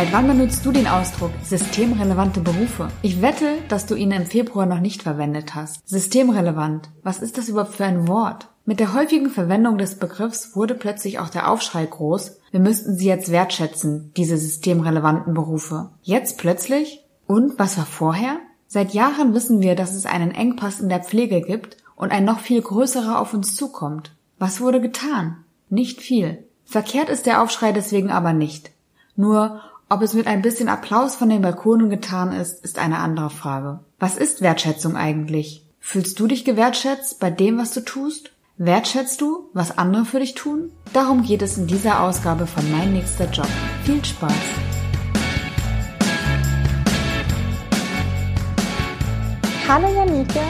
Seit wann benutzt du den Ausdruck systemrelevante Berufe? Ich wette, dass du ihn im Februar noch nicht verwendet hast. Systemrelevant. Was ist das überhaupt für ein Wort? Mit der häufigen Verwendung des Begriffs wurde plötzlich auch der Aufschrei groß, wir müssten sie jetzt wertschätzen, diese systemrelevanten Berufe. Jetzt plötzlich? Und was war vorher? Seit Jahren wissen wir, dass es einen Engpass in der Pflege gibt und ein noch viel größerer auf uns zukommt. Was wurde getan? Nicht viel. Verkehrt ist der Aufschrei deswegen aber nicht. Nur, ob es mit ein bisschen Applaus von den Balkonen getan ist, ist eine andere Frage. Was ist Wertschätzung eigentlich? Fühlst du dich gewertschätzt bei dem, was du tust? Wertschätzt du, was andere für dich tun? Darum geht es in dieser Ausgabe von Mein nächster Job. Viel Spaß! Hallo Janike,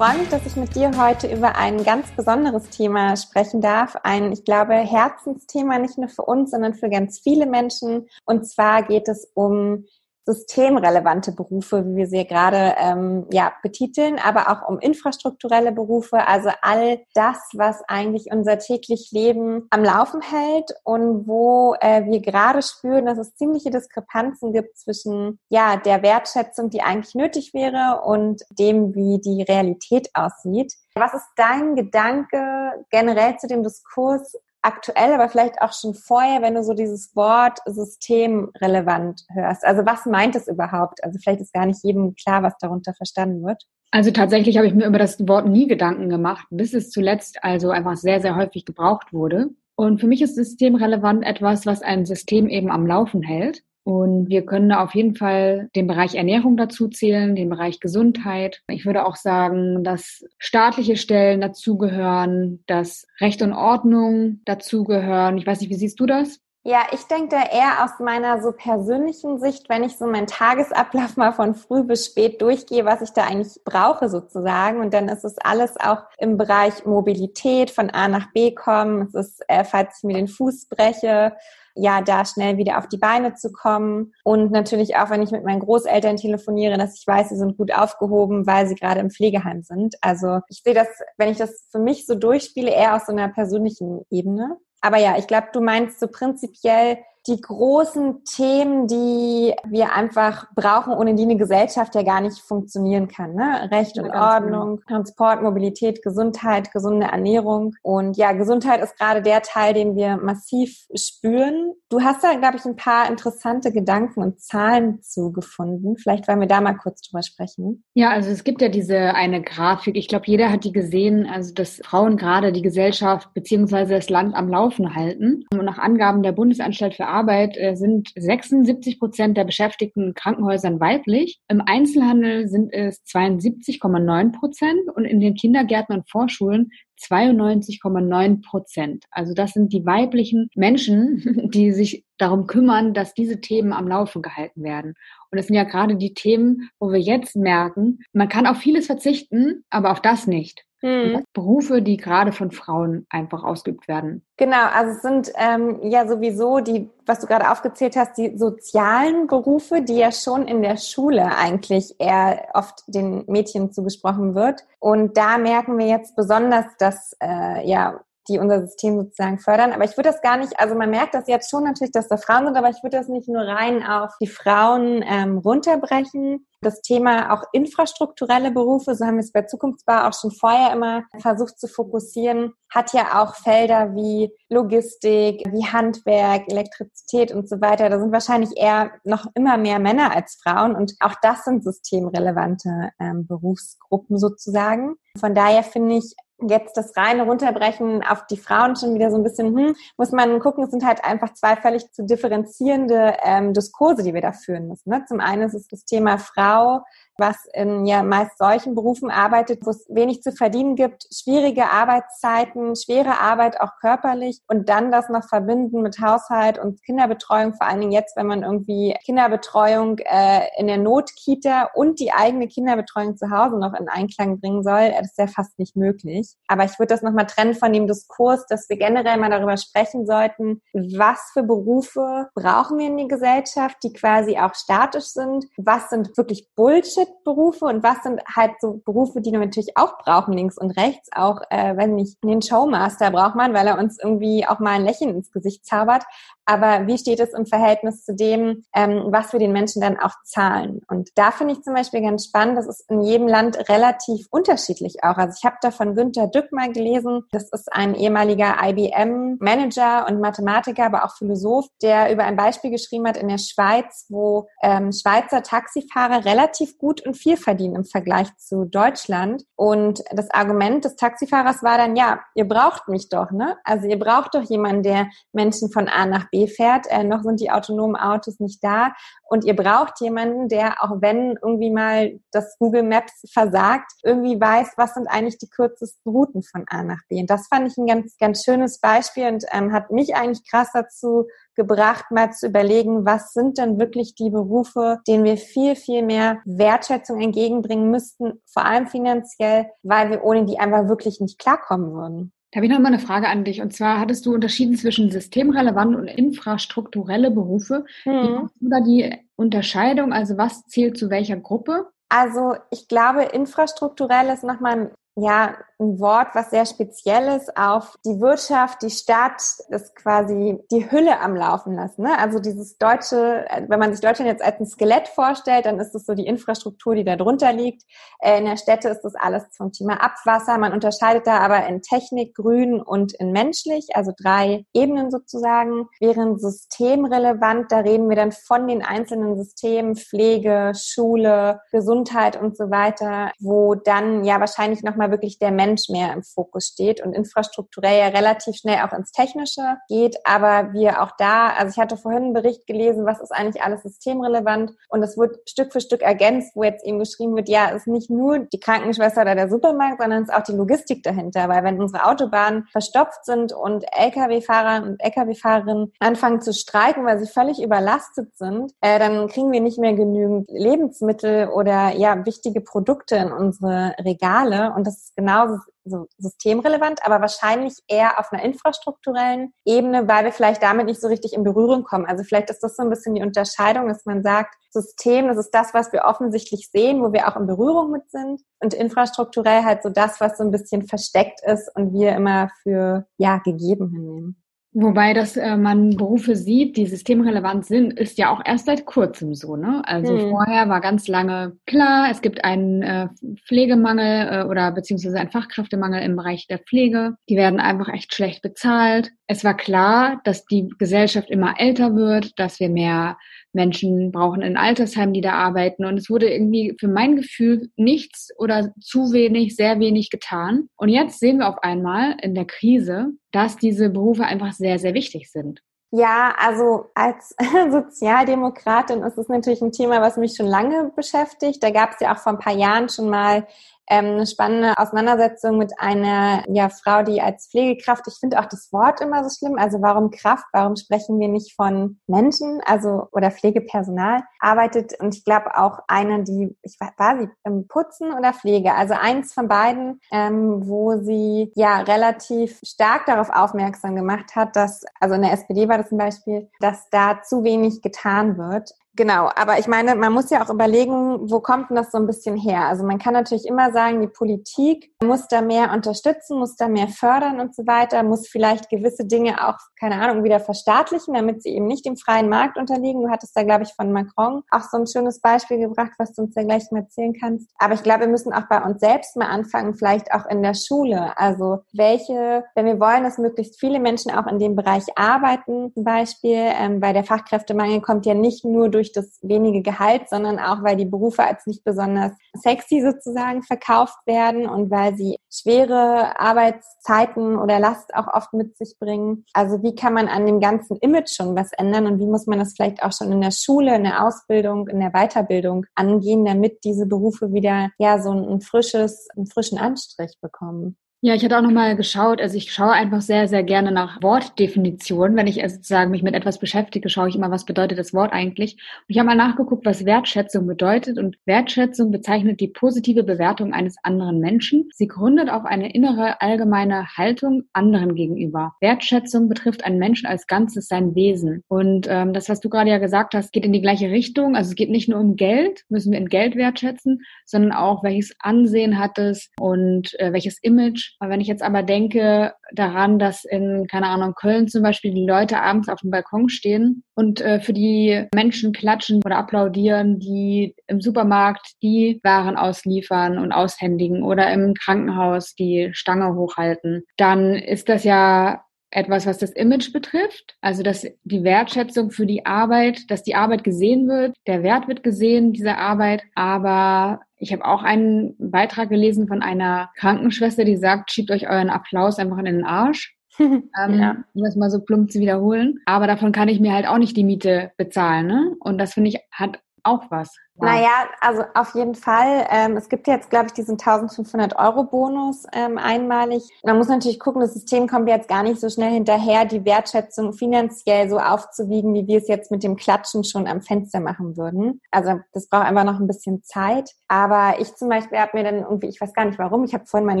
freue mich, dass ich mit dir heute über ein ganz besonderes Thema sprechen darf. Ein, ich glaube, Herzensthema nicht nur für uns, sondern für ganz viele Menschen. Und zwar geht es um systemrelevante Berufe, wie wir sie gerade ähm, ja, betiteln, aber auch um infrastrukturelle Berufe, also all das, was eigentlich unser täglich Leben am Laufen hält und wo äh, wir gerade spüren, dass es ziemliche Diskrepanzen gibt zwischen ja der Wertschätzung, die eigentlich nötig wäre, und dem, wie die Realität aussieht. Was ist dein Gedanke generell zu dem Diskurs aktuell, aber vielleicht auch schon vorher, wenn du so dieses Wort systemrelevant hörst? Also was meint es überhaupt? Also vielleicht ist gar nicht jedem klar, was darunter verstanden wird. Also tatsächlich habe ich mir über das Wort nie Gedanken gemacht, bis es zuletzt also einfach sehr, sehr häufig gebraucht wurde. Und für mich ist systemrelevant etwas, was ein System eben am Laufen hält. Und wir können da auf jeden Fall den Bereich Ernährung dazu zählen, den Bereich Gesundheit. Ich würde auch sagen, dass staatliche Stellen dazugehören, dass Recht und Ordnung dazugehören. Ich weiß nicht, wie siehst du das? Ja, ich denke da eher aus meiner so persönlichen Sicht, wenn ich so meinen Tagesablauf mal von früh bis spät durchgehe, was ich da eigentlich brauche sozusagen. Und dann ist es alles auch im Bereich Mobilität, von A nach B kommen. Es ist, äh, falls ich mir den Fuß breche, ja, da schnell wieder auf die Beine zu kommen. Und natürlich auch, wenn ich mit meinen Großeltern telefoniere, dass ich weiß, sie sind gut aufgehoben, weil sie gerade im Pflegeheim sind. Also ich sehe das, wenn ich das für mich so durchspiele, eher aus so einer persönlichen Ebene. Aber ja, ich glaube, du meinst so prinzipiell die großen Themen, die wir einfach brauchen, ohne die eine Gesellschaft ja gar nicht funktionieren kann. Ne? Recht und ja, Ordnung, genau. Transport, Mobilität, Gesundheit, gesunde Ernährung. Und ja, Gesundheit ist gerade der Teil, den wir massiv spüren. Du hast da, glaube ich, ein paar interessante Gedanken und Zahlen zugefunden. Vielleicht wollen wir da mal kurz drüber sprechen. Ja, also es gibt ja diese eine Grafik. Ich glaube, jeder hat die gesehen, also dass Frauen gerade die Gesellschaft beziehungsweise das Land am Laufen halten. Und nach Angaben der Bundesanstalt für Arbeit äh, sind 76 Prozent der Beschäftigten in Krankenhäusern weiblich. Im Einzelhandel sind es 72,9 Prozent und in den Kindergärten und Vorschulen 92,9 Prozent. Also das sind die weiblichen Menschen, die sich darum kümmern, dass diese Themen am Laufen gehalten werden. Und das sind ja gerade die Themen, wo wir jetzt merken, man kann auf vieles verzichten, aber auf das nicht. Hm. Berufe, die gerade von Frauen einfach ausgeübt werden. Genau, also es sind ähm, ja sowieso die, was du gerade aufgezählt hast, die sozialen Berufe, die ja schon in der Schule eigentlich eher oft den Mädchen zugesprochen wird. Und da merken wir jetzt besonders, dass äh, ja die unser System sozusagen fördern. Aber ich würde das gar nicht, also man merkt das jetzt schon natürlich, dass da Frauen sind, aber ich würde das nicht nur rein auf die Frauen ähm, runterbrechen. Das Thema auch infrastrukturelle Berufe, so haben wir es bei Zukunftsbar auch schon vorher immer versucht zu fokussieren, hat ja auch Felder wie Logistik, wie Handwerk, Elektrizität und so weiter. Da sind wahrscheinlich eher noch immer mehr Männer als Frauen und auch das sind systemrelevante ähm, Berufsgruppen sozusagen. Von daher finde ich, jetzt das reine Runterbrechen auf die Frauen schon wieder so ein bisschen, hm, muss man gucken, es sind halt einfach zwei völlig zu differenzierende ähm, Diskurse, die wir da führen müssen. Ne? Zum einen ist es das Thema Frau, was in ja meist solchen Berufen arbeitet, wo es wenig zu verdienen gibt, schwierige Arbeitszeiten, schwere Arbeit auch körperlich und dann das noch verbinden mit Haushalt und Kinderbetreuung, vor allen Dingen jetzt, wenn man irgendwie Kinderbetreuung äh, in der Notkita und die eigene Kinderbetreuung zu Hause noch in Einklang bringen soll, das ist ja fast nicht möglich. Aber ich würde das nochmal trennen von dem Diskurs, dass wir generell mal darüber sprechen sollten, was für Berufe brauchen wir in der Gesellschaft, die quasi auch statisch sind, was sind wirklich Bullshit-Berufe und was sind halt so Berufe, die wir natürlich auch brauchen, links und rechts, auch äh, wenn nicht den Showmaster braucht man, weil er uns irgendwie auch mal ein Lächeln ins Gesicht zaubert. Aber wie steht es im Verhältnis zu dem, ähm, was wir den Menschen dann auch zahlen? Und da finde ich zum Beispiel ganz spannend, das ist in jedem Land relativ unterschiedlich auch. Also ich habe da von Günter Dück mal gelesen, das ist ein ehemaliger IBM-Manager und Mathematiker, aber auch Philosoph, der über ein Beispiel geschrieben hat in der Schweiz, wo ähm, Schweizer Taxifahrer relativ gut und viel verdienen im Vergleich zu Deutschland. Und das Argument des Taxifahrers war dann, ja, ihr braucht mich doch, ne? Also ihr braucht doch jemanden, der Menschen von A nach B fährt. Äh, noch sind die autonomen Autos nicht da. Und ihr braucht jemanden, der, auch wenn irgendwie mal das Google Maps versagt, irgendwie weiß, was sind eigentlich die kürzesten Routen von A nach B. Und das fand ich ein ganz, ganz schönes Beispiel und ähm, hat mich eigentlich krass dazu gebracht, mal zu überlegen, was sind denn wirklich die Berufe, denen wir viel, viel mehr Wertschätzung entgegenbringen müssten, vor allem finanziell, weil wir ohne die einfach wirklich nicht klarkommen würden. Da habe ich noch mal eine Frage an dich. Und zwar hattest du unterschieden zwischen systemrelevant und infrastrukturelle Berufe. Mhm. Wie machst du da die Unterscheidung? Also was zählt zu welcher Gruppe? Also ich glaube, infrastrukturell ist nochmal ja, ein Wort, was sehr speziell ist auf die Wirtschaft, die Stadt, ist quasi die Hülle am Laufen lassen. Ne? Also dieses deutsche, wenn man sich Deutschland jetzt als ein Skelett vorstellt, dann ist es so die Infrastruktur, die da drunter liegt. Äh, in der Städte ist das alles zum Thema Abwasser. Man unterscheidet da aber in Technik, Grün und in menschlich, also drei Ebenen sozusagen. Während systemrelevant, da reden wir dann von den einzelnen Systemen, Pflege, Schule, Gesundheit und so weiter, wo dann ja wahrscheinlich nochmal wirklich der Mensch mehr im Fokus steht und infrastrukturell ja relativ schnell auch ins Technische geht. Aber wir auch da, also ich hatte vorhin einen Bericht gelesen, was ist eigentlich alles systemrelevant? Und es wird Stück für Stück ergänzt, wo jetzt eben geschrieben wird, ja, es ist nicht nur die Krankenschwester oder der Supermarkt, sondern es ist auch die Logistik dahinter, weil wenn unsere Autobahnen verstopft sind und Lkw-Fahrer und Lkw-Fahrerinnen anfangen zu streiken, weil sie völlig überlastet sind, äh, dann kriegen wir nicht mehr genügend Lebensmittel oder ja wichtige Produkte in unsere Regale. Und das ist genauso so systemrelevant, aber wahrscheinlich eher auf einer infrastrukturellen Ebene, weil wir vielleicht damit nicht so richtig in Berührung kommen. Also vielleicht ist das so ein bisschen die Unterscheidung, dass man sagt, System, das ist das, was wir offensichtlich sehen, wo wir auch in Berührung mit sind und infrastrukturell halt so das, was so ein bisschen versteckt ist und wir immer für ja gegeben hinnehmen. Wobei, dass äh, man Berufe sieht, die systemrelevant sind, ist ja auch erst seit kurzem so. Ne? Also hm. vorher war ganz lange klar, es gibt einen äh, Pflegemangel äh, oder beziehungsweise einen Fachkräftemangel im Bereich der Pflege. Die werden einfach echt schlecht bezahlt. Es war klar, dass die Gesellschaft immer älter wird, dass wir mehr Menschen brauchen in Altersheimen, die da arbeiten. Und es wurde irgendwie für mein Gefühl nichts oder zu wenig, sehr wenig getan. Und jetzt sehen wir auf einmal in der Krise, dass diese Berufe einfach sehr, sehr wichtig sind. Ja, also als Sozialdemokratin ist es natürlich ein Thema, was mich schon lange beschäftigt. Da gab es ja auch vor ein paar Jahren schon mal ähm, eine spannende Auseinandersetzung mit einer ja, Frau, die als Pflegekraft, ich finde auch das Wort immer so schlimm, also warum Kraft, warum sprechen wir nicht von Menschen, also oder Pflegepersonal, arbeitet. Und ich glaube auch eine, die, ich war, war sie im Putzen oder Pflege, also eins von beiden, ähm, wo sie ja relativ stark darauf aufmerksam gemacht hat, dass, also in der SPD war das zum Beispiel, dass da zu wenig getan wird Genau, aber ich meine, man muss ja auch überlegen, wo kommt denn das so ein bisschen her? Also man kann natürlich immer sagen, die Politik muss da mehr unterstützen, muss da mehr fördern und so weiter, muss vielleicht gewisse Dinge auch, keine Ahnung, wieder verstaatlichen, damit sie eben nicht dem freien Markt unterliegen. Du hattest da, glaube ich, von Macron auch so ein schönes Beispiel gebracht, was du uns ja gleich mal erzählen kannst. Aber ich glaube, wir müssen auch bei uns selbst mal anfangen, vielleicht auch in der Schule. Also welche, wenn wir wollen, dass möglichst viele Menschen auch in dem Bereich arbeiten, zum Beispiel, ähm, weil der Fachkräftemangel kommt ja nicht nur durch durch das wenige Gehalt, sondern auch, weil die Berufe als nicht besonders sexy sozusagen verkauft werden und weil sie schwere Arbeitszeiten oder Last auch oft mit sich bringen. Also wie kann man an dem ganzen Image schon was ändern und wie muss man das vielleicht auch schon in der Schule, in der Ausbildung, in der Weiterbildung angehen, damit diese Berufe wieder ja so ein, frisches, einen frischen Anstrich bekommen? Ja, ich hatte auch nochmal geschaut, also ich schaue einfach sehr, sehr gerne nach Wortdefinitionen. Wenn ich also sozusagen mich mit etwas beschäftige, schaue ich immer, was bedeutet das Wort eigentlich. Und ich habe mal nachgeguckt, was Wertschätzung bedeutet. Und Wertschätzung bezeichnet die positive Bewertung eines anderen Menschen. Sie gründet auf eine innere allgemeine Haltung anderen gegenüber. Wertschätzung betrifft einen Menschen als Ganzes, sein Wesen. Und ähm, das, was du gerade ja gesagt hast, geht in die gleiche Richtung. Also es geht nicht nur um Geld, müssen wir in Geld wertschätzen, sondern auch, welches Ansehen hat es und äh, welches Image wenn ich jetzt aber denke daran, dass in, keine Ahnung, Köln zum Beispiel die Leute abends auf dem Balkon stehen und äh, für die Menschen klatschen oder applaudieren, die im Supermarkt die Waren ausliefern und aushändigen oder im Krankenhaus die Stange hochhalten, dann ist das ja etwas, was das Image betrifft, also dass die Wertschätzung für die Arbeit, dass die Arbeit gesehen wird, der Wert wird gesehen dieser Arbeit, aber ich habe auch einen Beitrag gelesen von einer Krankenschwester, die sagt, schiebt euch euren Applaus einfach in den Arsch. ähm, ja. Um das mal so plump zu wiederholen. Aber davon kann ich mir halt auch nicht die Miete bezahlen. Ne? Und das finde ich hat auch was. Wow. Naja, also auf jeden Fall. Ähm, es gibt jetzt, glaube ich, diesen 1500 Euro Bonus ähm, einmalig. Man muss natürlich gucken, das System kommt jetzt gar nicht so schnell hinterher, die Wertschätzung finanziell so aufzuwiegen, wie wir es jetzt mit dem Klatschen schon am Fenster machen würden. Also das braucht einfach noch ein bisschen Zeit. Aber ich zum Beispiel habe mir dann irgendwie, ich weiß gar nicht warum, ich habe vorhin meinen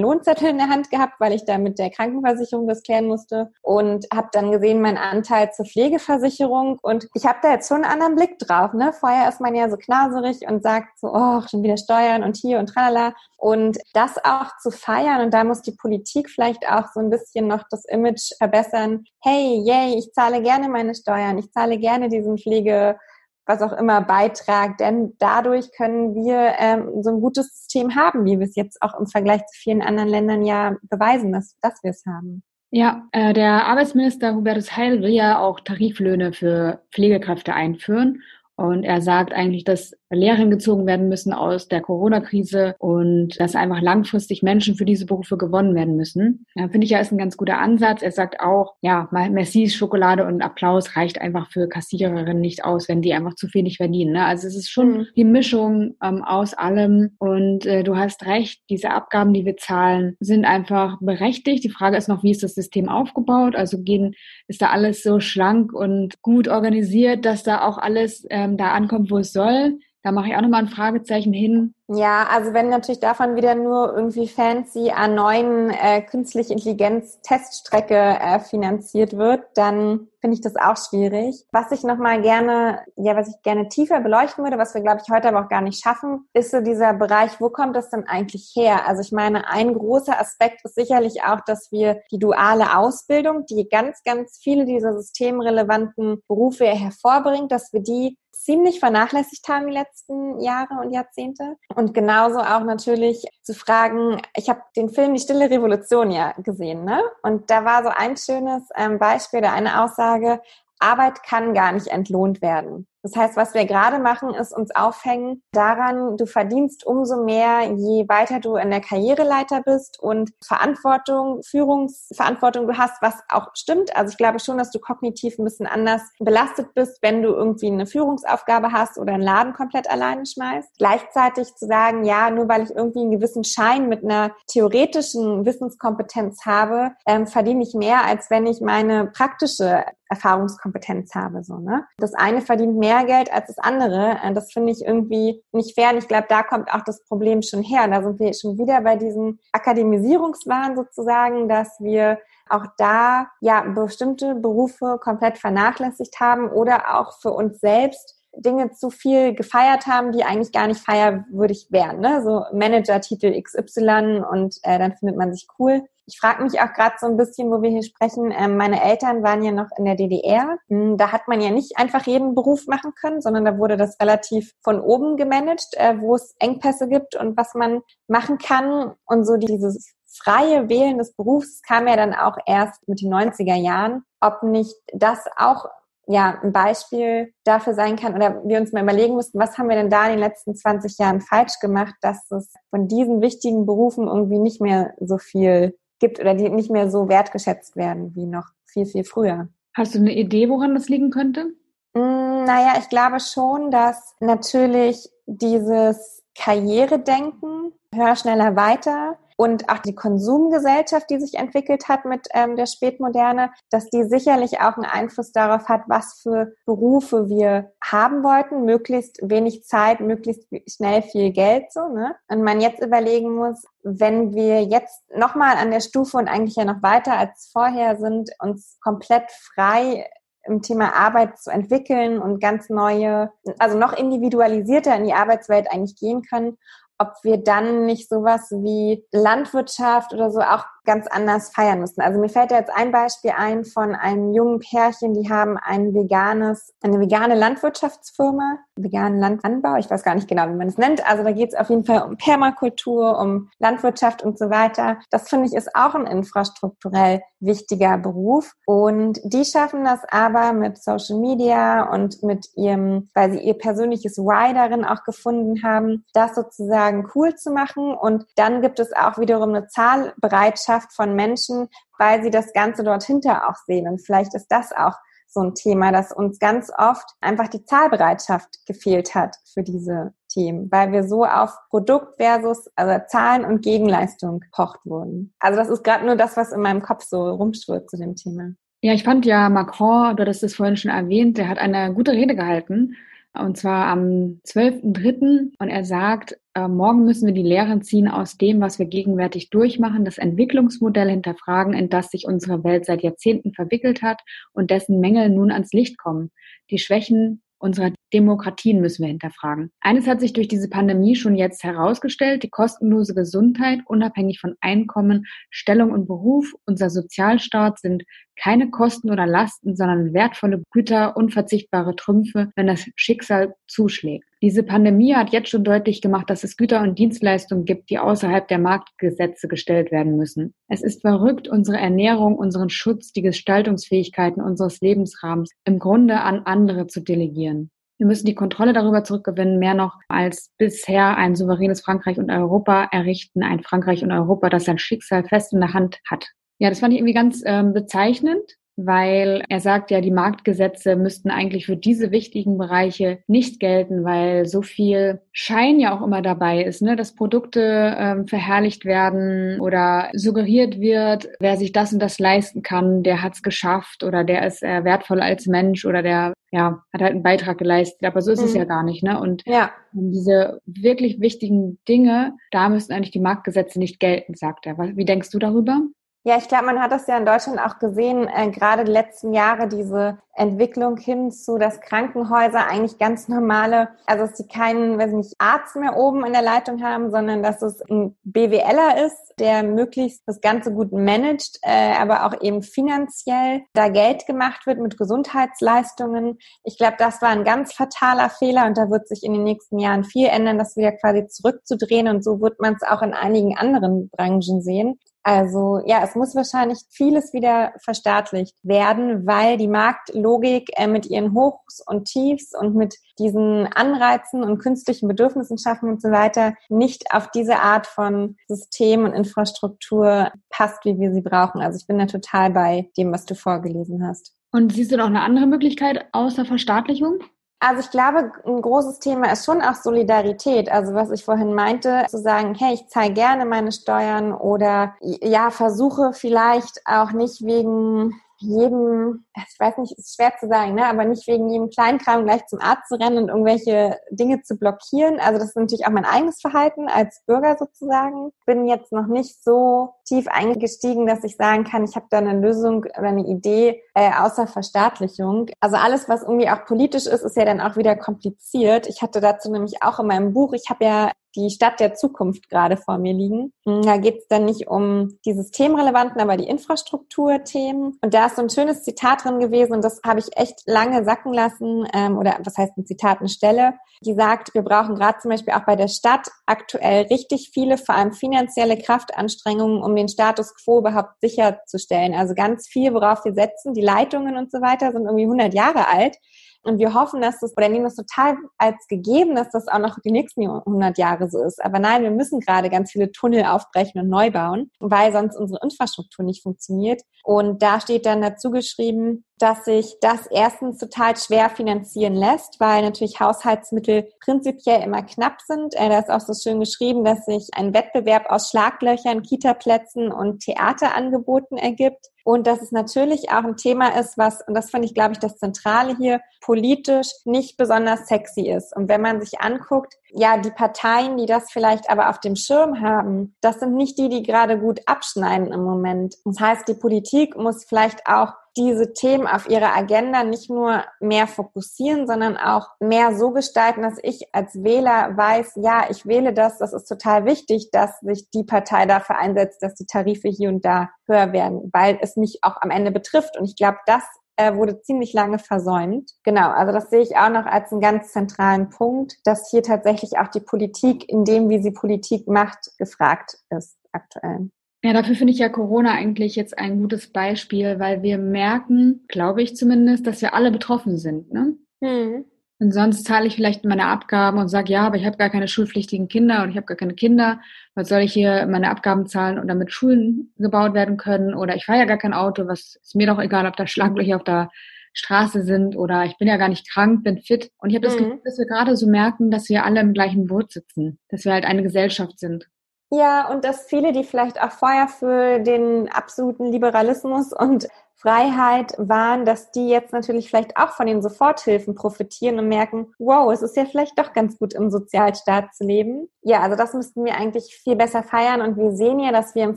Lohnzettel in der Hand gehabt, weil ich da mit der Krankenversicherung das klären musste und habe dann gesehen, meinen Anteil zur Pflegeversicherung und ich habe da jetzt schon einen anderen Blick drauf. Ne? Vorher ist man ja so knaserig traurig und sagt so, oh, schon wieder Steuern und hier und tralala. Und das auch zu feiern und da muss die Politik vielleicht auch so ein bisschen noch das Image verbessern. Hey, yay, ich zahle gerne meine Steuern, ich zahle gerne diesen Pflege was auch immer Beitrag, denn dadurch können wir ähm, so ein gutes System haben, wie wir es jetzt auch im Vergleich zu vielen anderen Ländern ja beweisen, dass, dass wir es haben. Ja, äh, der Arbeitsminister Hubertus Heil will ja auch Tariflöhne für Pflegekräfte einführen. Und er sagt eigentlich, dass Lehren gezogen werden müssen aus der Corona-Krise und dass einfach langfristig Menschen für diese Berufe gewonnen werden müssen. Ja, Finde ich ja ist ein ganz guter Ansatz. Er sagt auch, ja, Messis Schokolade und Applaus reicht einfach für Kassiererinnen nicht aus, wenn die einfach zu nicht verdienen. Ne? Also es ist schon mhm. die Mischung ähm, aus allem. Und äh, du hast recht, diese Abgaben, die wir zahlen, sind einfach berechtigt. Die Frage ist noch, wie ist das System aufgebaut? Also gehen, ist da alles so schlank und gut organisiert, dass da auch alles ähm, da ankommt, wo es soll? Da mache ich auch nochmal ein Fragezeichen hin. Ja, also wenn natürlich davon wieder nur irgendwie fancy A9 äh, künstliche Intelligenz Teststrecke äh, finanziert wird, dann finde ich das auch schwierig. Was ich nochmal gerne, ja, was ich gerne tiefer beleuchten würde, was wir glaube ich heute aber auch gar nicht schaffen, ist so dieser Bereich, wo kommt das denn eigentlich her? Also ich meine, ein großer Aspekt ist sicherlich auch, dass wir die duale Ausbildung, die ganz, ganz viele dieser systemrelevanten Berufe hervorbringt, dass wir die ziemlich vernachlässigt haben die letzten Jahre und Jahrzehnte. Genauso auch natürlich zu fragen, ich habe den Film Die Stille Revolution ja gesehen, ne? Und da war so ein schönes ähm, Beispiel oder eine Aussage, Arbeit kann gar nicht entlohnt werden. Das heißt, was wir gerade machen, ist uns aufhängen daran, du verdienst umso mehr, je weiter du in der Karriereleiter bist und Verantwortung, Führungsverantwortung du hast, was auch stimmt. Also ich glaube schon, dass du kognitiv ein bisschen anders belastet bist, wenn du irgendwie eine Führungsaufgabe hast oder einen Laden komplett alleine schmeißt. Gleichzeitig zu sagen, ja, nur weil ich irgendwie einen gewissen Schein mit einer theoretischen Wissenskompetenz habe, ähm, verdiene ich mehr, als wenn ich meine praktische Erfahrungskompetenz habe. So, ne? Das eine verdient mehr Geld als das andere. Äh, das finde ich irgendwie nicht fair. Und ich glaube, da kommt auch das Problem schon her. Da sind wir schon wieder bei diesem Akademisierungswahn sozusagen, dass wir auch da ja bestimmte Berufe komplett vernachlässigt haben oder auch für uns selbst Dinge zu viel gefeiert haben, die eigentlich gar nicht feierwürdig wären. Ne? So Manager-Titel XY und äh, dann findet man sich cool. Ich frage mich auch gerade so ein bisschen, wo wir hier sprechen. Ähm, meine Eltern waren ja noch in der DDR. Hm, da hat man ja nicht einfach jeden Beruf machen können, sondern da wurde das relativ von oben gemanagt, äh, wo es Engpässe gibt und was man machen kann. Und so dieses freie Wählen des Berufs kam ja dann auch erst mit den 90er Jahren. Ob nicht das auch ja, ein Beispiel dafür sein kann oder wir uns mal überlegen müssten, was haben wir denn da in den letzten 20 Jahren falsch gemacht, dass es von diesen wichtigen Berufen irgendwie nicht mehr so viel gibt oder die nicht mehr so wertgeschätzt werden wie noch viel, viel früher. Hast du eine Idee, woran das liegen könnte? Mm, naja, ich glaube schon, dass natürlich dieses Karrieredenken, höher, schneller, weiter und auch die Konsumgesellschaft, die sich entwickelt hat mit ähm, der Spätmoderne, dass die sicherlich auch einen Einfluss darauf hat, was für Berufe wir haben wollten, möglichst wenig Zeit, möglichst schnell viel Geld, so, ne? Und man jetzt überlegen muss, wenn wir jetzt nochmal an der Stufe und eigentlich ja noch weiter als vorher sind, uns komplett frei im Thema Arbeit zu entwickeln und ganz neue, also noch individualisierter in die Arbeitswelt eigentlich gehen können, ob wir dann nicht sowas wie Landwirtschaft oder so auch ganz anders feiern müssen. Also mir fällt jetzt ein Beispiel ein von einem jungen Pärchen, die haben ein veganes, eine vegane Landwirtschaftsfirma, veganen Landanbau, ich weiß gar nicht genau, wie man es nennt. Also da geht es auf jeden Fall um Permakultur, um Landwirtschaft und so weiter. Das finde ich ist auch ein infrastrukturell wichtiger Beruf. Und die schaffen das aber mit Social Media und mit ihrem, weil sie ihr persönliches Why darin auch gefunden haben, das sozusagen cool zu machen. Und dann gibt es auch wiederum eine Zahlbereitschaft, Bereitschaft von Menschen, weil sie das Ganze dort hinter auch sehen. Und vielleicht ist das auch so ein Thema, dass uns ganz oft einfach die Zahlbereitschaft gefehlt hat für diese Themen, weil wir so auf Produkt versus also Zahlen und Gegenleistung pocht wurden. Also das ist gerade nur das, was in meinem Kopf so rumschwirrt zu dem Thema. Ja, ich fand ja Macron, du hast es vorhin schon erwähnt, der hat eine gute Rede gehalten und zwar am 12.03. Und er sagt, äh, morgen müssen wir die Lehren ziehen aus dem, was wir gegenwärtig durchmachen, das Entwicklungsmodell hinterfragen, in das sich unsere Welt seit Jahrzehnten verwickelt hat und dessen Mängel nun ans Licht kommen. Die Schwächen unserer Demokratien müssen wir hinterfragen. Eines hat sich durch diese Pandemie schon jetzt herausgestellt, die kostenlose Gesundheit, unabhängig von Einkommen, Stellung und Beruf, unser Sozialstaat sind keine Kosten oder Lasten, sondern wertvolle Güter, unverzichtbare Trümpfe, wenn das Schicksal zuschlägt. Diese Pandemie hat jetzt schon deutlich gemacht, dass es Güter und Dienstleistungen gibt, die außerhalb der Marktgesetze gestellt werden müssen. Es ist verrückt, unsere Ernährung, unseren Schutz, die Gestaltungsfähigkeiten unseres Lebensrahmens im Grunde an andere zu delegieren. Wir müssen die Kontrolle darüber zurückgewinnen, mehr noch als bisher ein souveränes Frankreich und Europa errichten, ein Frankreich und Europa, das sein Schicksal fest in der Hand hat. Ja, das fand ich irgendwie ganz ähm, bezeichnend, weil er sagt ja, die Marktgesetze müssten eigentlich für diese wichtigen Bereiche nicht gelten, weil so viel Schein ja auch immer dabei ist, ne? dass Produkte ähm, verherrlicht werden oder suggeriert wird, wer sich das und das leisten kann, der hat's geschafft oder der ist äh, wertvoll als Mensch oder der ja, hat halt einen Beitrag geleistet, aber so ist mhm. es ja gar nicht, ne? Und ja. diese wirklich wichtigen Dinge, da müssen eigentlich die Marktgesetze nicht gelten, sagt er. Wie denkst du darüber? Ja, ich glaube, man hat das ja in Deutschland auch gesehen, äh, gerade die letzten Jahre, diese Entwicklung hin zu, dass Krankenhäuser eigentlich ganz normale, also dass sie keinen, weiß nicht, Arzt mehr oben in der Leitung haben, sondern dass es ein BWLer ist, der möglichst das Ganze gut managt, äh, aber auch eben finanziell da Geld gemacht wird mit Gesundheitsleistungen. Ich glaube, das war ein ganz fataler Fehler und da wird sich in den nächsten Jahren viel ändern, das wieder quasi zurückzudrehen und so wird man es auch in einigen anderen Branchen sehen. Also ja, es muss wahrscheinlich vieles wieder verstaatlicht werden, weil die Marktlogik äh, mit ihren Hochs und Tiefs und mit diesen Anreizen und künstlichen Bedürfnissen schaffen und so weiter nicht auf diese Art von System und Infrastruktur passt, wie wir sie brauchen. Also ich bin da total bei dem, was du vorgelesen hast. Und siehst du noch eine andere Möglichkeit außer Verstaatlichung? Also ich glaube, ein großes Thema ist schon auch Solidarität. Also was ich vorhin meinte, zu sagen, hey, ich zahle gerne meine Steuern oder ja, versuche vielleicht auch nicht wegen jedem, ich weiß nicht, ist schwer zu sagen, ne, aber nicht wegen jedem Kleinkram gleich zum Arzt zu rennen und irgendwelche Dinge zu blockieren. Also das ist natürlich auch mein eigenes Verhalten als Bürger sozusagen. Bin jetzt noch nicht so tief eingestiegen, dass ich sagen kann, ich habe da eine Lösung oder eine Idee äh, außer Verstaatlichung. Also alles, was irgendwie auch politisch ist, ist ja dann auch wieder kompliziert. Ich hatte dazu nämlich auch in meinem Buch, ich habe ja die Stadt der Zukunft gerade vor mir liegen. Da geht es dann nicht um die systemrelevanten, aber die Infrastrukturthemen. Und da ist so ein schönes Zitat drin gewesen und das habe ich echt lange sacken lassen, ähm, oder was heißt ein Zitat, eine Stelle, die sagt, wir brauchen gerade zum Beispiel auch bei der Stadt aktuell richtig viele, vor allem finanzielle Kraftanstrengungen, um den Status quo überhaupt sicherzustellen. Also ganz viel, worauf wir setzen, die Leitungen und so weiter sind irgendwie 100 Jahre alt. Und wir hoffen, dass das, oder nehmen das total als gegeben, dass das auch noch die nächsten 100 Jahre so ist. Aber nein, wir müssen gerade ganz viele Tunnel aufbrechen und neu bauen, weil sonst unsere Infrastruktur nicht funktioniert. Und da steht dann dazu geschrieben, dass sich das erstens total schwer finanzieren lässt, weil natürlich Haushaltsmittel prinzipiell immer knapp sind. Äh, da ist auch so schön geschrieben, dass sich ein Wettbewerb aus Schlaglöchern, Kitaplätzen und Theaterangeboten ergibt. Und dass es natürlich auch ein Thema ist, was, und das fand ich, glaube ich, das Zentrale hier, politisch nicht besonders sexy ist. Und wenn man sich anguckt, ja, die Parteien, die das vielleicht aber auf dem Schirm haben, das sind nicht die, die gerade gut abschneiden im Moment. Das heißt, die Politik muss vielleicht auch diese Themen auf ihrer Agenda nicht nur mehr fokussieren, sondern auch mehr so gestalten, dass ich als Wähler weiß, ja, ich wähle das, das ist total wichtig, dass sich die Partei dafür einsetzt, dass die Tarife hier und da höher werden, weil es mich auch am Ende betrifft. Und ich glaube, das äh, wurde ziemlich lange versäumt. Genau, also das sehe ich auch noch als einen ganz zentralen Punkt, dass hier tatsächlich auch die Politik in dem, wie sie Politik macht, gefragt ist aktuell. Ja, dafür finde ich ja Corona eigentlich jetzt ein gutes Beispiel, weil wir merken, glaube ich zumindest, dass wir alle betroffen sind. Ne? Mhm. Und sonst zahle ich vielleicht meine Abgaben und sage, ja, aber ich habe gar keine schulpflichtigen Kinder und ich habe gar keine Kinder. Was soll ich hier meine Abgaben zahlen und damit Schulen gebaut werden können? Oder ich fahre ja gar kein Auto, was ist mir doch egal, ob da Schlaglöcher auf der Straße sind oder ich bin ja gar nicht krank, bin fit. Und ich habe das mhm. Gefühl, dass wir gerade so merken, dass wir alle im gleichen Boot sitzen, dass wir halt eine Gesellschaft sind. Ja, und dass viele, die vielleicht auch vorher für den absoluten Liberalismus und Freiheit waren, dass die jetzt natürlich vielleicht auch von den Soforthilfen profitieren und merken, wow, es ist ja vielleicht doch ganz gut im Sozialstaat zu leben. Ja, also das müssten wir eigentlich viel besser feiern und wir sehen ja, dass wir im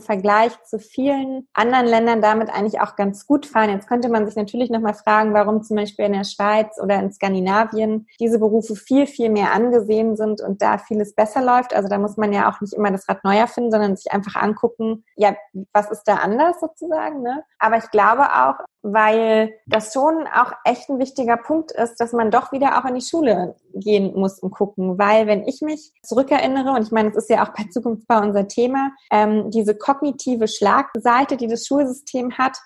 Vergleich zu vielen anderen Ländern damit eigentlich auch ganz gut fahren. Jetzt könnte man sich natürlich nochmal fragen, warum zum Beispiel in der Schweiz oder in Skandinavien diese Berufe viel, viel mehr angesehen sind und da vieles besser läuft. Also da muss man ja auch nicht immer das Rad neu erfinden, sondern sich einfach angucken, ja, was ist da anders sozusagen. Ne? Aber ich glaube auch, weil das schon auch echt ein wichtiger Punkt ist, dass man doch wieder auch in die Schule gehen muss und gucken. Weil wenn ich mich zurückerinnere, und ich meine, es ist ja auch bei Zukunftsbau unser Thema, ähm, diese kognitive Schlagseite, die das Schulsystem hat,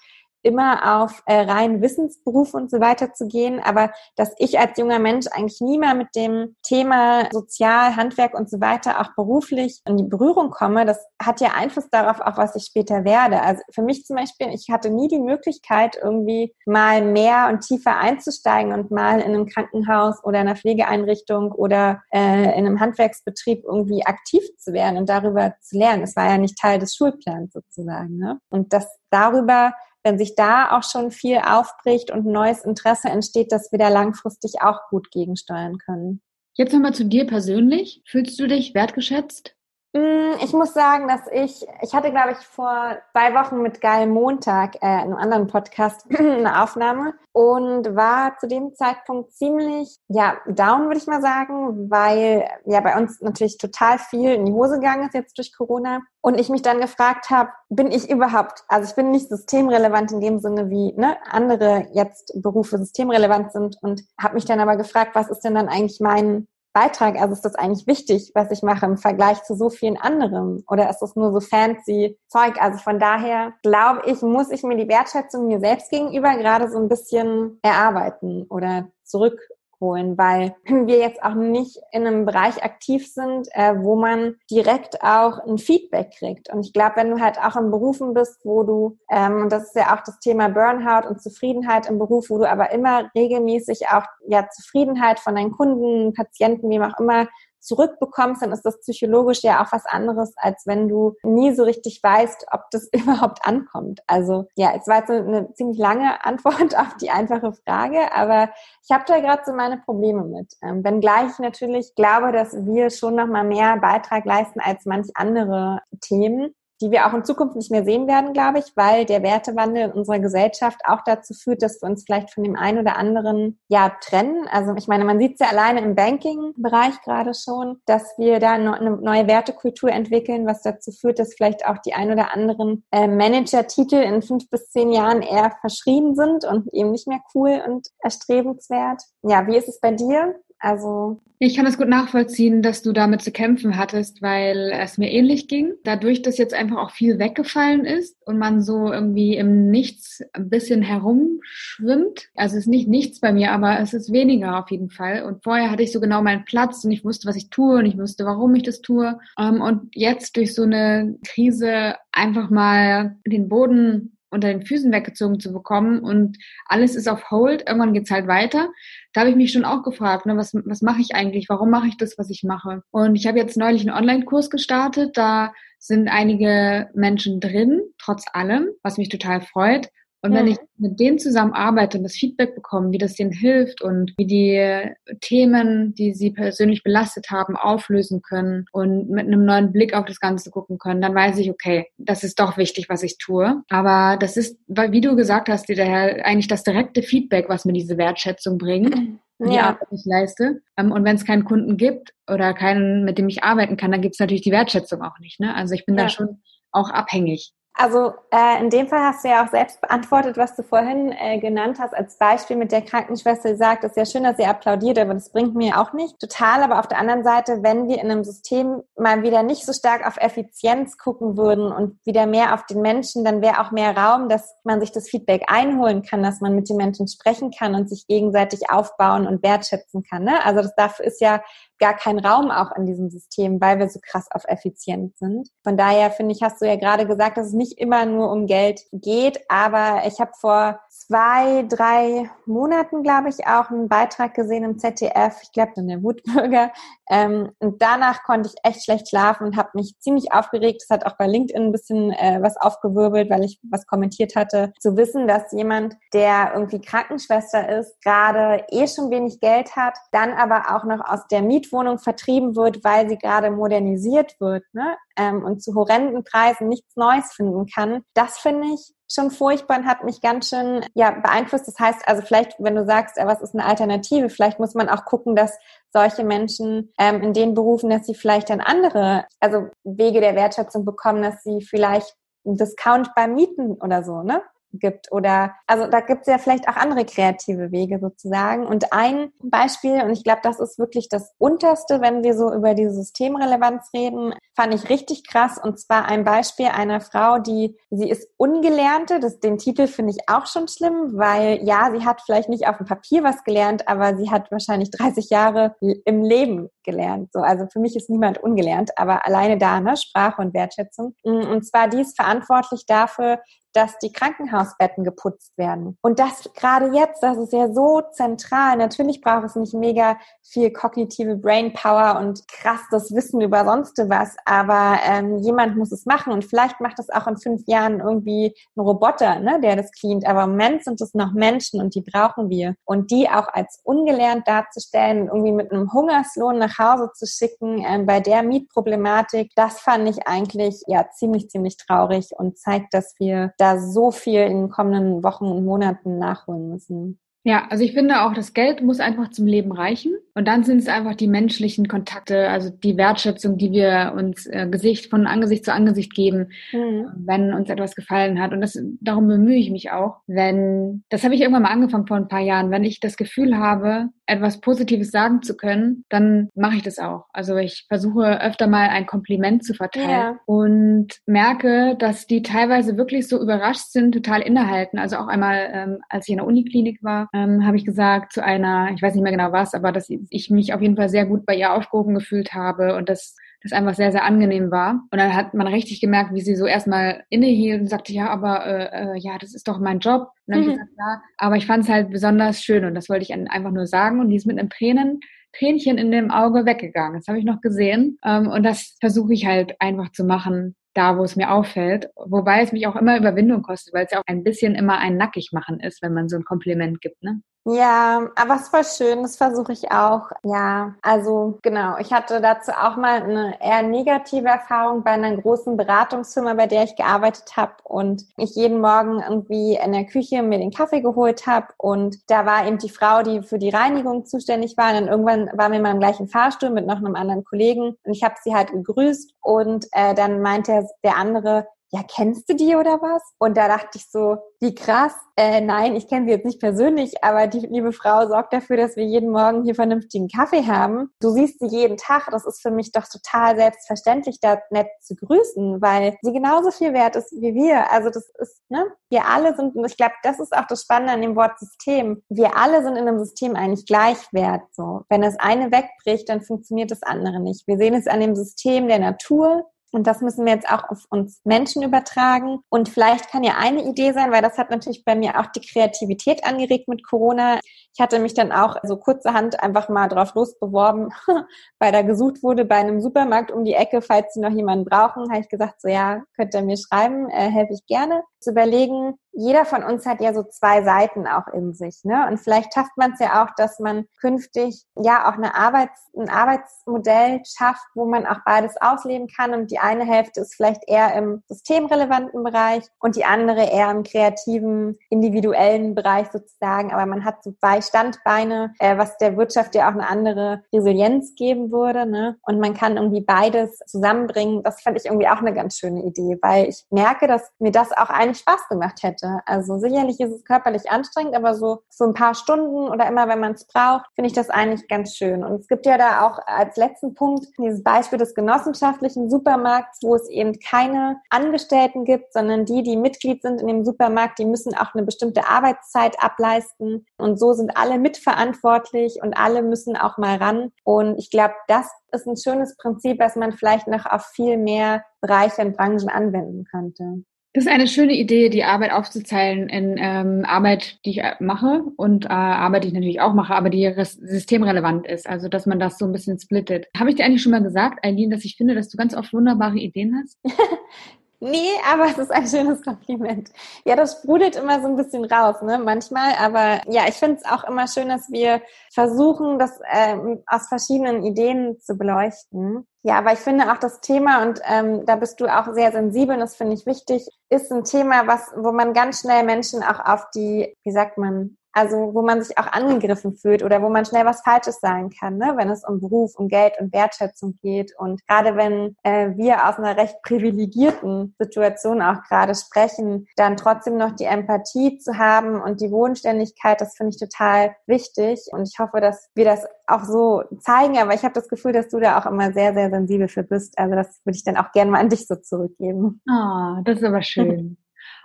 immer auf äh, rein Wissensberufe und so weiter zu gehen, aber dass ich als junger Mensch eigentlich nie mehr mit dem Thema Sozial, Handwerk und so weiter auch beruflich in die Berührung komme, das hat ja Einfluss darauf, auch was ich später werde. Also für mich zum Beispiel, ich hatte nie die Möglichkeit, irgendwie mal mehr und tiefer einzusteigen und mal in einem Krankenhaus oder einer Pflegeeinrichtung oder äh, in einem Handwerksbetrieb irgendwie aktiv zu werden und darüber zu lernen. Es war ja nicht Teil des Schulplans sozusagen. Ne? Und das darüber wenn sich da auch schon viel aufbricht und neues Interesse entsteht, dass wir da langfristig auch gut gegensteuern können. Jetzt nochmal zu dir persönlich. Fühlst du dich wertgeschätzt? Mm, ich muss sagen, dass ich, ich hatte, glaube ich, vor zwei Wochen mit Geil Montag, äh, einem anderen Podcast, eine Aufnahme und war zu dem Zeitpunkt ziemlich, ja, down, würde ich mal sagen, weil ja bei uns natürlich total viel in die Hose gegangen ist jetzt durch Corona und ich mich dann gefragt habe, bin ich überhaupt, also ich bin nicht systemrelevant in dem Sinne, wie ne, andere jetzt Berufe systemrelevant sind und habe mich dann aber gefragt, was ist denn dann eigentlich mein Beitrag? Also ist das eigentlich wichtig, was ich mache im Vergleich zu so vielen anderen? Oder ist das nur so fancy Zeug? Also von daher glaube ich, muss ich mir die Wertschätzung mir selbst gegenüber gerade so ein bisschen erarbeiten oder zurück holen, weil wir jetzt auch nicht in einem Bereich aktiv sind, äh, wo man direkt auch ein Feedback kriegt. Und ich glaube, wenn du halt auch in Berufen bist, wo du, ähm, und das ist ja auch das Thema Burnout und Zufriedenheit im Beruf, wo du aber immer regelmäßig auch ja Zufriedenheit von deinen Kunden, Patienten, wem auch immer zurückbekommst, dann ist das psychologisch ja auch was anderes, als wenn du nie so richtig weißt, ob das überhaupt ankommt. Also ja, es war jetzt eine ziemlich lange Antwort auf die einfache Frage, aber ich habe da gerade so meine Probleme mit. Ähm, wenngleich ich natürlich glaube, dass wir schon noch mal mehr Beitrag leisten als manch andere Themen die wir auch in Zukunft nicht mehr sehen werden, glaube ich, weil der Wertewandel in unserer Gesellschaft auch dazu führt, dass wir uns vielleicht von dem einen oder anderen ja trennen. Also ich meine, man sieht es ja alleine im Banking-Bereich gerade schon, dass wir da eine neue Wertekultur entwickeln, was dazu führt, dass vielleicht auch die ein oder anderen äh, Manager-Titel in fünf bis zehn Jahren eher verschrieben sind und eben nicht mehr cool und erstrebenswert. Ja, wie ist es bei dir? Also ich kann es gut nachvollziehen, dass du damit zu kämpfen hattest, weil es mir ähnlich ging. Dadurch, dass jetzt einfach auch viel weggefallen ist und man so irgendwie im Nichts ein bisschen herumschwimmt. Also es ist nicht nichts bei mir, aber es ist weniger auf jeden Fall. Und vorher hatte ich so genau meinen Platz und ich wusste, was ich tue und ich wusste, warum ich das tue. Ähm, und jetzt durch so eine Krise einfach mal den Boden unter den Füßen weggezogen zu bekommen und alles ist auf Hold, irgendwann geht's halt weiter. Da habe ich mich schon auch gefragt, ne, was, was mache ich eigentlich, warum mache ich das, was ich mache? Und ich habe jetzt neulich einen Online-Kurs gestartet, da sind einige Menschen drin, trotz allem, was mich total freut. Und wenn ich mit denen zusammen arbeite und das Feedback bekomme, wie das denen hilft und wie die Themen, die sie persönlich belastet haben, auflösen können und mit einem neuen Blick auf das Ganze gucken können, dann weiß ich, okay, das ist doch wichtig, was ich tue. Aber das ist, wie du gesagt hast, daher eigentlich das direkte Feedback, was mir diese Wertschätzung bringt. Die ja. Arbeit, die ich leiste. Ähm, und wenn es keinen Kunden gibt oder keinen, mit dem ich arbeiten kann, dann gibt es natürlich die Wertschätzung auch nicht. Ne? Also ich bin ja. da schon auch abhängig. Also äh, in dem Fall hast du ja auch selbst beantwortet, was du vorhin äh, genannt hast als Beispiel mit der Krankenschwester, die sagt, es ist ja schön, dass sie applaudiert, aber das bringt mir auch nicht. Total, aber auf der anderen Seite, wenn wir in einem System mal wieder nicht so stark auf Effizienz gucken würden und wieder mehr auf den Menschen, dann wäre auch mehr Raum, dass man sich das Feedback einholen kann, dass man mit den Menschen sprechen kann und sich gegenseitig aufbauen und wertschätzen kann. Ne? Also das dafür ist ja gar kein Raum auch in diesem System, weil wir so krass auf Effizienz sind. Von daher finde ich, hast du ja gerade gesagt, dass es nicht immer nur um Geld geht, aber ich habe vor zwei, drei Monaten, glaube ich, auch einen Beitrag gesehen im ZDF, ich glaube dann der Wutbürger. Ähm, und danach konnte ich echt schlecht schlafen und habe mich ziemlich aufgeregt. Das hat auch bei LinkedIn ein bisschen äh, was aufgewirbelt, weil ich was kommentiert hatte. Zu wissen, dass jemand, der irgendwie Krankenschwester ist, gerade eh schon wenig Geld hat, dann aber auch noch aus der Mietwohnung vertrieben wird, weil sie gerade modernisiert wird ne? ähm, und zu horrenden Preisen nichts Neues finden kann. Das finde ich schon furchtbar und hat mich ganz schön ja, beeinflusst. Das heißt also vielleicht, wenn du sagst, was ist eine Alternative, vielleicht muss man auch gucken, dass solche Menschen ähm, in den Berufen, dass sie vielleicht dann andere, also Wege der Wertschätzung bekommen, dass sie vielleicht einen Discount beim Mieten oder so, ne? Gibt oder also da gibt es ja vielleicht auch andere kreative Wege sozusagen. Und ein Beispiel, und ich glaube, das ist wirklich das Unterste, wenn wir so über die Systemrelevanz reden, fand ich richtig krass. Und zwar ein Beispiel einer Frau, die, sie ist Ungelernte. Das, den Titel finde ich auch schon schlimm, weil ja, sie hat vielleicht nicht auf dem Papier was gelernt, aber sie hat wahrscheinlich 30 Jahre im Leben gelernt. So, also für mich ist niemand ungelernt, aber alleine da, ne, Sprache und Wertschätzung. Und zwar die ist verantwortlich dafür, dass die Krankenhausbetten geputzt werden. Und das gerade jetzt, das ist ja so zentral. Natürlich braucht es nicht mega viel kognitive Brainpower und krass das Wissen über sonst was, aber ähm, jemand muss es machen und vielleicht macht es auch in fünf Jahren irgendwie ein Roboter, ne, der das cleant. Aber im Moment sind es noch Menschen und die brauchen wir. Und die auch als ungelernt darzustellen, irgendwie mit einem Hungerslohn nach Hause zu schicken, ähm, bei der Mietproblematik, das fand ich eigentlich ja ziemlich, ziemlich traurig und zeigt, dass wir da so viel in den kommenden Wochen und Monaten nachholen müssen. Ja, also ich finde auch, das Geld muss einfach zum Leben reichen. Und dann sind es einfach die menschlichen Kontakte, also die Wertschätzung, die wir uns äh, Gesicht von Angesicht zu Angesicht geben, mhm. wenn uns etwas gefallen hat. Und das, darum bemühe ich mich auch. Wenn, das habe ich irgendwann mal angefangen vor ein paar Jahren, wenn ich das Gefühl habe, etwas Positives sagen zu können, dann mache ich das auch. Also ich versuche öfter mal ein Kompliment zu verteilen ja. und merke, dass die teilweise wirklich so überrascht sind, total innehalten. Also auch einmal, ähm, als ich in der Uniklinik war, ähm, habe ich gesagt zu einer, ich weiß nicht mehr genau was, aber dass ich mich auf jeden Fall sehr gut bei ihr aufgehoben gefühlt habe und das das einfach sehr, sehr angenehm war. Und dann hat man richtig gemerkt, wie sie so erstmal innehielt und sagte, ja, aber äh, äh, ja, das ist doch mein Job. Und dann mhm. ich gesagt, ja, aber ich fand es halt besonders schön und das wollte ich einfach nur sagen. Und die ist mit einem Tränen, Tränchen in dem Auge weggegangen. Das habe ich noch gesehen. Ähm, und das versuche ich halt einfach zu machen, da, wo es mir auffällt. Wobei es mich auch immer Überwindung kostet, weil es ja auch ein bisschen immer ein nackig machen ist, wenn man so ein Kompliment gibt, ne? Ja, aber es war schön, das versuche ich auch. Ja, also genau, ich hatte dazu auch mal eine eher negative Erfahrung bei einer großen Beratungsfirma, bei der ich gearbeitet habe und ich jeden Morgen irgendwie in der Küche mir den Kaffee geholt habe und da war eben die Frau, die für die Reinigung zuständig war und dann irgendwann waren wir mal im gleichen Fahrstuhl mit noch einem anderen Kollegen und ich habe sie halt gegrüßt und äh, dann meinte der andere, ja, kennst du die oder was? Und da dachte ich so, wie krass. Äh, nein, ich kenne sie jetzt nicht persönlich, aber die liebe Frau sorgt dafür, dass wir jeden Morgen hier vernünftigen Kaffee haben. Du siehst sie jeden Tag. Das ist für mich doch total selbstverständlich, da nett zu grüßen, weil sie genauso viel wert ist wie wir. Also das ist, ne? Wir alle sind, und ich glaube, das ist auch das Spannende an dem Wort System. Wir alle sind in einem System eigentlich gleich wert. So. Wenn das eine wegbricht, dann funktioniert das andere nicht. Wir sehen es an dem System der Natur, Und das müssen wir jetzt auch auf uns Menschen übertragen. Und vielleicht kann ja eine Idee sein, weil das hat natürlich bei mir auch die Kreativität angeregt mit Corona. Ich hatte mich dann auch so kurzerhand einfach mal drauf losbeworben, weil da gesucht wurde bei einem Supermarkt um die Ecke, falls sie noch jemanden brauchen, habe ich gesagt, so ja, könnt ihr mir schreiben, äh, helfe ich gerne. Zu überlegen, jeder von uns hat ja so zwei Seiten auch in sich, ne? Und vielleicht schafft man es ja auch, dass man künftig ja auch eine Arbeits, ein Arbeitsmodell schafft, wo man auch beides ausleben kann. Und die eine Hälfte ist vielleicht eher im systemrelevanten Bereich und die andere eher im kreativen, individuellen Bereich sozusagen. Aber man hat so Standbeine, äh, was der Wirtschaft ja auch eine andere Resilienz geben würde, ne? Und man kann irgendwie beides zusammenbringen. Das fand ich irgendwie auch eine ganz schöne Idee, weil ich merke, dass mir das auch eigentlich Spaß gemacht hätte. Also sicherlich ist es körperlich anstrengend, aber so, so ein paar Stunden oder immer, wenn man es braucht, finde ich das eigentlich ganz schön. Und es gibt ja da auch als letzten Punkt dieses Beispiel des genossenschaftlichen Supermarkts, wo es eben keine Angestellten gibt, sondern die, die Mitglied sind in dem Supermarkt, die müssen auch eine bestimmte Arbeitszeit ableisten. Und so sind alle mitverantwortlich und alle müssen auch mal ran. Und ich glaube, das ist ein schönes Prinzip, was man vielleicht noch auf viel mehr Bereiche und Branchen anwenden könnte. Das ist eine schöne Idee, die Arbeit aufzuzeilen in ähm, Arbeit, die ich äh, mache und äh, Arbeit, die ich natürlich auch mache, aber die systemrelevant ist. Also, dass man das so ein bisschen splittet. Habe ich dir eigentlich schon mal gesagt, Eileen, dass ich finde, dass du ganz oft wunderbare Ideen hast? Nee, aber es ist ein schönes Kompliment. Ja, das sprudelt immer so ein bisschen raus, ne, manchmal. Aber ja, ich finde es auch immer schön, dass wir versuchen, das ähm, aus verschiedenen Ideen zu beleuchten. Ja, aber ich finde auch das Thema, und ähm, da bist du auch sehr sensibel, und das finde ich wichtig, ist ein Thema, was, wo man ganz schnell Menschen auch auf die, wie sagt man, also wo man sich auch angegriffen fühlt oder wo man schnell was Falsches sagen kann, ne? wenn es um Beruf, um Geld und Wertschätzung geht. Und gerade wenn äh, wir aus einer recht privilegierten Situation auch gerade sprechen, dann trotzdem noch die Empathie zu haben und die Wohnständigkeit, das finde ich total wichtig. Und ich hoffe, dass wir das auch so zeigen. Aber ich habe das Gefühl, dass du da auch immer sehr, sehr sensibel für bist. Also das würde ich dann auch gerne mal an dich so zurückgeben. Ah, oh, das ist aber schön.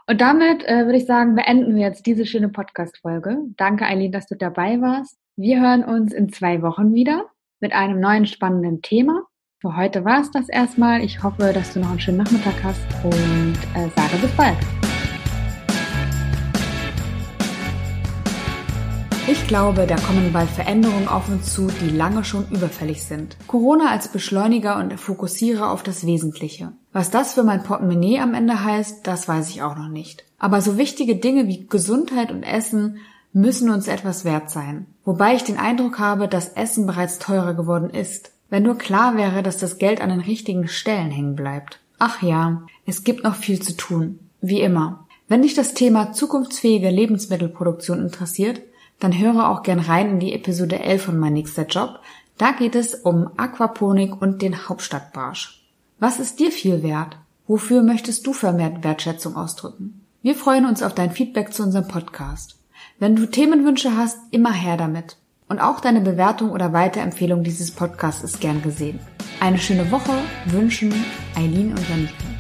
Und damit äh, würde ich sagen, beenden wir jetzt diese schöne Podcast-Folge. Danke, Eileen, dass du dabei warst. Wir hören uns in zwei Wochen wieder mit einem neuen spannenden Thema. Für heute war es das erstmal. Ich hoffe, dass du noch einen schönen Nachmittag hast und äh, sage bis bald. Ich glaube, da kommen bald Veränderungen auf uns zu, die lange schon überfällig sind. Corona als Beschleuniger und Fokussierer auf das Wesentliche. Was das für mein Portemonnaie am Ende heißt, das weiß ich auch noch nicht. Aber so wichtige Dinge wie Gesundheit und Essen müssen uns etwas wert sein. Wobei ich den Eindruck habe, dass Essen bereits teurer geworden ist. Wenn nur klar wäre, dass das Geld an den richtigen Stellen hängen bleibt. Ach ja, es gibt noch viel zu tun. Wie immer. Wenn dich das Thema zukunftsfähige Lebensmittelproduktion interessiert, dann höre auch gern rein in die Episode 11 von Mein nächster Job. Da geht es um Aquaponik und den Hauptstadtbarsch. Was ist dir viel wert? Wofür möchtest du vermehrt Wertschätzung ausdrücken? Wir freuen uns auf dein Feedback zu unserem Podcast. Wenn du Themenwünsche hast, immer her damit. Und auch deine Bewertung oder Weiterempfehlung dieses Podcasts ist gern gesehen. Eine schöne Woche wünschen Eileen und Janike.